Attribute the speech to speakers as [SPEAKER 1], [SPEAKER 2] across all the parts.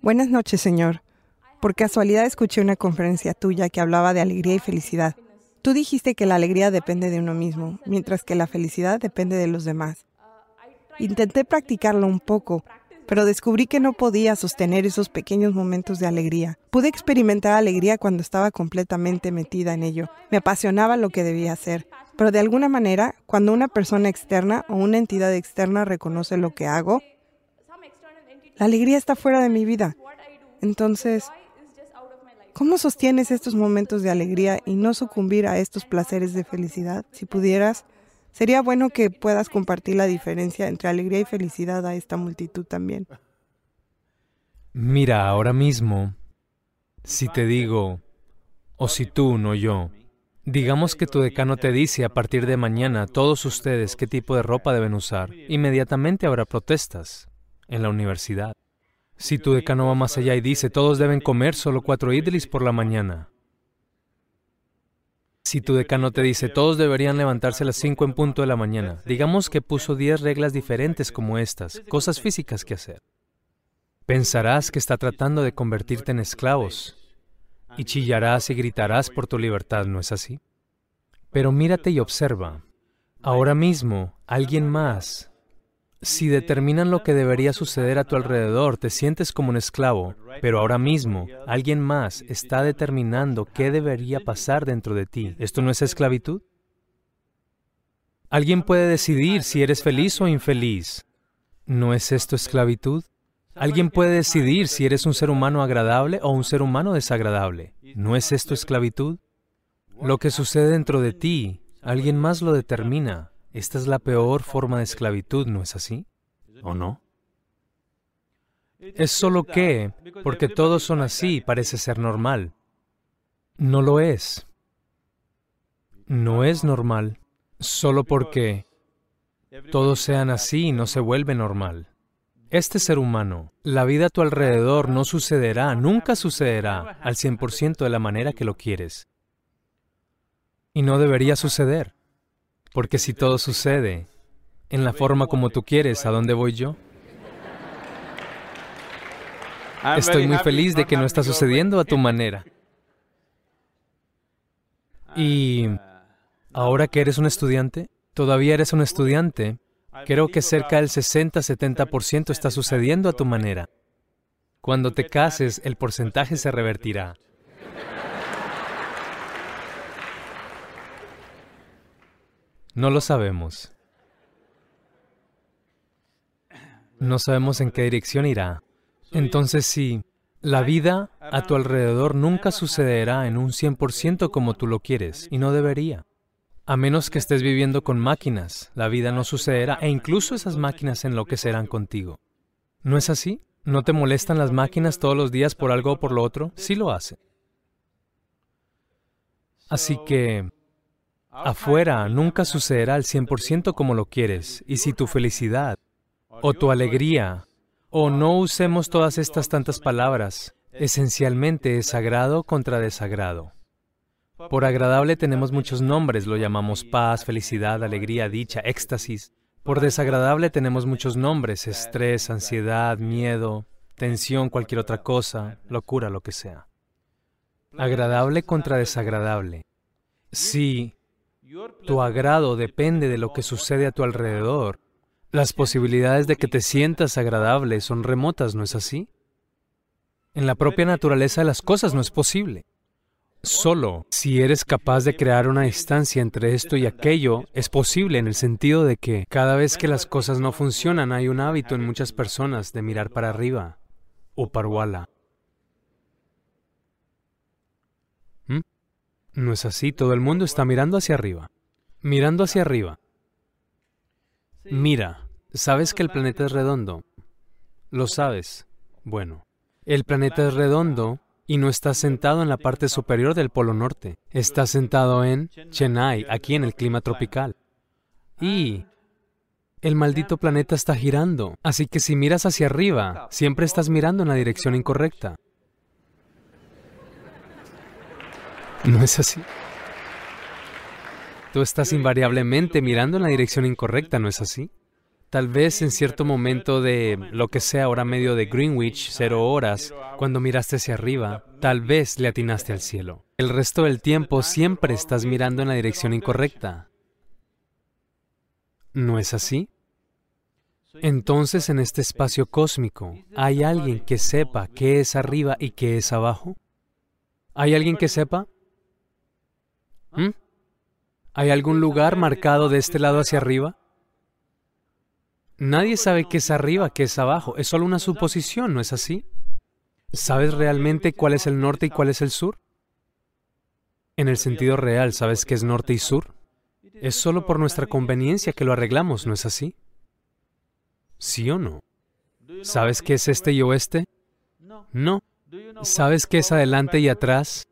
[SPEAKER 1] Buenas noches, Señor. Por casualidad escuché una conferencia tuya que hablaba de alegría y felicidad. Tú dijiste que la alegría depende de uno mismo, mientras que la felicidad depende de los demás. Intenté practicarlo un poco, pero descubrí que no podía sostener esos pequeños momentos de alegría. Pude experimentar alegría cuando estaba completamente metida en ello. Me apasionaba lo que debía hacer, pero de alguna manera, cuando una persona externa o una entidad externa reconoce lo que hago, la alegría está fuera de mi vida. Entonces, ¿cómo sostienes estos momentos de alegría y no sucumbir a estos placeres de felicidad? Si pudieras, sería bueno que puedas compartir la diferencia entre alegría y felicidad a esta multitud también.
[SPEAKER 2] Mira, ahora mismo, si te digo, o si tú, no yo, digamos que tu decano te dice a partir de mañana todos ustedes qué tipo de ropa deben usar, inmediatamente habrá protestas en la universidad. Si tu decano va más allá y dice, todos deben comer solo cuatro idlis por la mañana. Si tu decano te dice, todos deberían levantarse a las cinco en punto de la mañana, digamos que puso diez reglas diferentes como estas, cosas físicas que hacer. Pensarás que está tratando de convertirte en esclavos y chillarás y gritarás por tu libertad, ¿no es así? Pero mírate y observa. Ahora mismo, alguien más si determinan lo que debería suceder a tu alrededor, te sientes como un esclavo, pero ahora mismo alguien más está determinando qué debería pasar dentro de ti. ¿Esto no es esclavitud? Alguien puede decidir si eres feliz o infeliz. ¿No es esto esclavitud? Alguien puede decidir si eres un ser humano agradable o un ser humano desagradable. ¿No es esto esclavitud? Lo que sucede dentro de ti, alguien más lo determina. Esta es la peor forma de esclavitud, ¿no es así? ¿O no? Es solo que, porque todos son así, parece ser normal. No lo es. No es normal. Solo porque todos sean así no se vuelve normal. Este ser humano, la vida a tu alrededor no sucederá, nunca sucederá al 100% de la manera que lo quieres. Y no debería suceder. Porque si todo sucede en la forma como tú quieres, ¿a dónde voy yo? Estoy muy feliz de que no está sucediendo a tu manera. Y ahora que eres un estudiante, todavía eres un estudiante, creo que cerca del 60-70% está sucediendo a tu manera. Cuando te cases, el porcentaje se revertirá. No lo sabemos. No sabemos en qué dirección irá. Entonces sí, la vida a tu alrededor nunca sucederá en un 100% como tú lo quieres, y no debería. A menos que estés viviendo con máquinas, la vida no sucederá, e incluso esas máquinas enloquecerán contigo. ¿No es así? ¿No te molestan las máquinas todos los días por algo o por lo otro? Sí lo hacen. Así que Afuera nunca sucederá al 100% como lo quieres, y si tu felicidad o tu alegría, o no usemos todas estas tantas palabras, esencialmente es sagrado contra desagrado. Por agradable tenemos muchos nombres, lo llamamos paz, felicidad, alegría, dicha, éxtasis. Por desagradable tenemos muchos nombres, estrés, ansiedad, miedo, tensión, cualquier otra cosa, locura, lo que sea. Agradable contra desagradable. Sí, tu agrado depende de lo que sucede a tu alrededor. Las posibilidades de que te sientas agradable son remotas, ¿no es así? En la propia naturaleza de las cosas no es posible. Solo si eres capaz de crear una distancia entre esto y aquello, es posible en el sentido de que cada vez que las cosas no funcionan hay un hábito en muchas personas de mirar para arriba o parwala. No es así, todo el mundo está mirando hacia arriba. Mirando hacia arriba. Mira, ¿sabes que el planeta es redondo? ¿Lo sabes? Bueno, el planeta es redondo y no está sentado en la parte superior del Polo Norte. Está sentado en Chennai, aquí en el clima tropical. Y el maldito planeta está girando. Así que si miras hacia arriba, siempre estás mirando en la dirección incorrecta. ¿No es así? Tú estás invariablemente mirando en la dirección incorrecta, ¿no es así? Tal vez en cierto momento de lo que sea hora medio de Greenwich, cero horas, cuando miraste hacia arriba, tal vez le atinaste al cielo. El resto del tiempo siempre estás mirando en la dirección incorrecta. ¿No es así? Entonces en este espacio cósmico, ¿hay alguien que sepa qué es arriba y qué es abajo? ¿Hay alguien que sepa? ¿Mm? ¿Hay algún lugar marcado de este lado hacia arriba? Nadie sabe qué es arriba, qué es abajo. Es solo una suposición, ¿no es así? ¿Sabes realmente cuál es el norte y cuál es el sur? En el sentido real, ¿sabes qué es norte y sur? Es solo por nuestra conveniencia que lo arreglamos, ¿no es así? ¿Sí o no? ¿Sabes qué es este y oeste? No. ¿Sabes qué es adelante y atrás?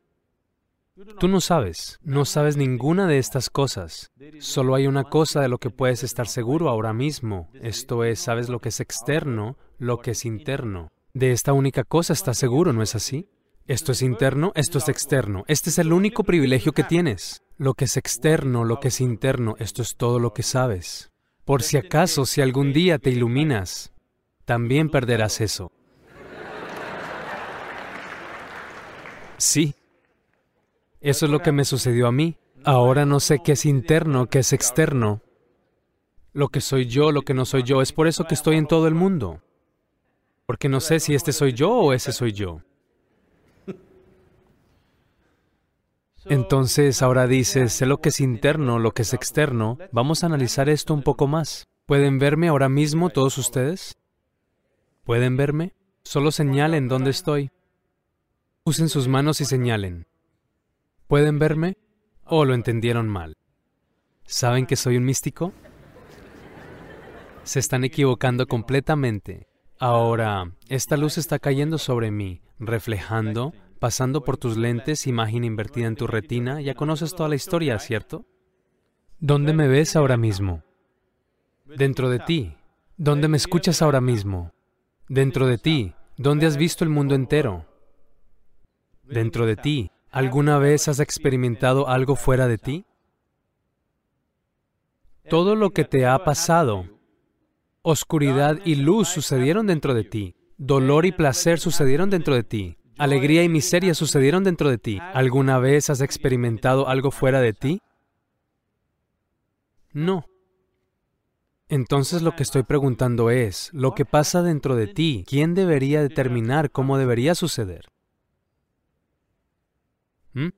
[SPEAKER 2] Tú no sabes, no sabes ninguna de estas cosas. Solo hay una cosa de lo que puedes estar seguro ahora mismo. Esto es, sabes lo que es externo, lo que es interno. De esta única cosa estás seguro, ¿no es así? Esto es interno, esto es externo. Este es el único privilegio que tienes. Lo que es externo, lo que es interno, esto es todo lo que sabes. Por si acaso, si algún día te iluminas, también perderás eso. Sí, eso es lo que me sucedió a mí. Ahora no sé qué es interno, qué es externo. Lo que soy yo, lo que no soy yo. Es por eso que estoy en todo el mundo. Porque no sé si este soy yo o ese soy yo. Entonces ahora dices, sé lo que es interno, lo que es externo. Vamos a analizar esto un poco más. ¿Pueden verme ahora mismo todos ustedes? ¿Pueden verme? Solo señalen dónde estoy. Usen sus manos y señalen. ¿Pueden verme? ¿O lo entendieron mal? ¿Saben que soy un místico? Se están equivocando completamente. Ahora, esta luz está cayendo sobre mí, reflejando, pasando por tus lentes, imagen invertida en tu retina. Ya conoces toda la historia, ¿cierto? ¿Dónde me ves ahora mismo? Dentro de ti. ¿Dónde me escuchas ahora mismo? Dentro de ti. ¿Dónde has visto el mundo entero? Dentro de ti. ¿Alguna vez has experimentado algo fuera de ti? Todo lo que te ha pasado, oscuridad y luz sucedieron dentro de ti, dolor y placer sucedieron dentro de ti, alegría y miseria sucedieron dentro de ti. ¿Alguna vez has experimentado algo fuera de ti? No. Entonces lo que estoy preguntando es, lo que pasa dentro de ti, ¿quién debería determinar cómo debería suceder? ¿Mm?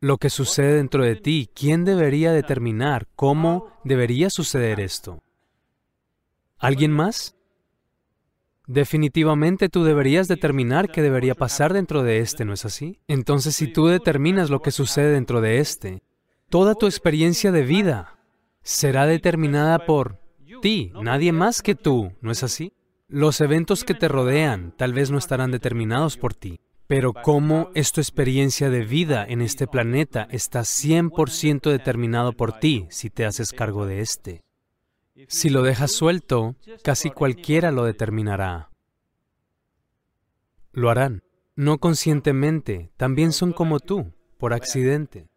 [SPEAKER 2] Lo que sucede dentro de ti, ¿quién debería determinar cómo debería suceder esto? ¿Alguien más? Definitivamente tú deberías determinar qué debería pasar dentro de este, ¿no es así? Entonces, si tú determinas lo que sucede dentro de este, toda tu experiencia de vida será determinada por ti, nadie más que tú, ¿no es así? Los eventos que te rodean tal vez no estarán determinados por ti, pero cómo es tu experiencia de vida en este planeta está 100% determinado por ti si te haces cargo de este. Si lo dejas suelto, casi cualquiera lo determinará. Lo harán, no conscientemente, también son como tú, por accidente.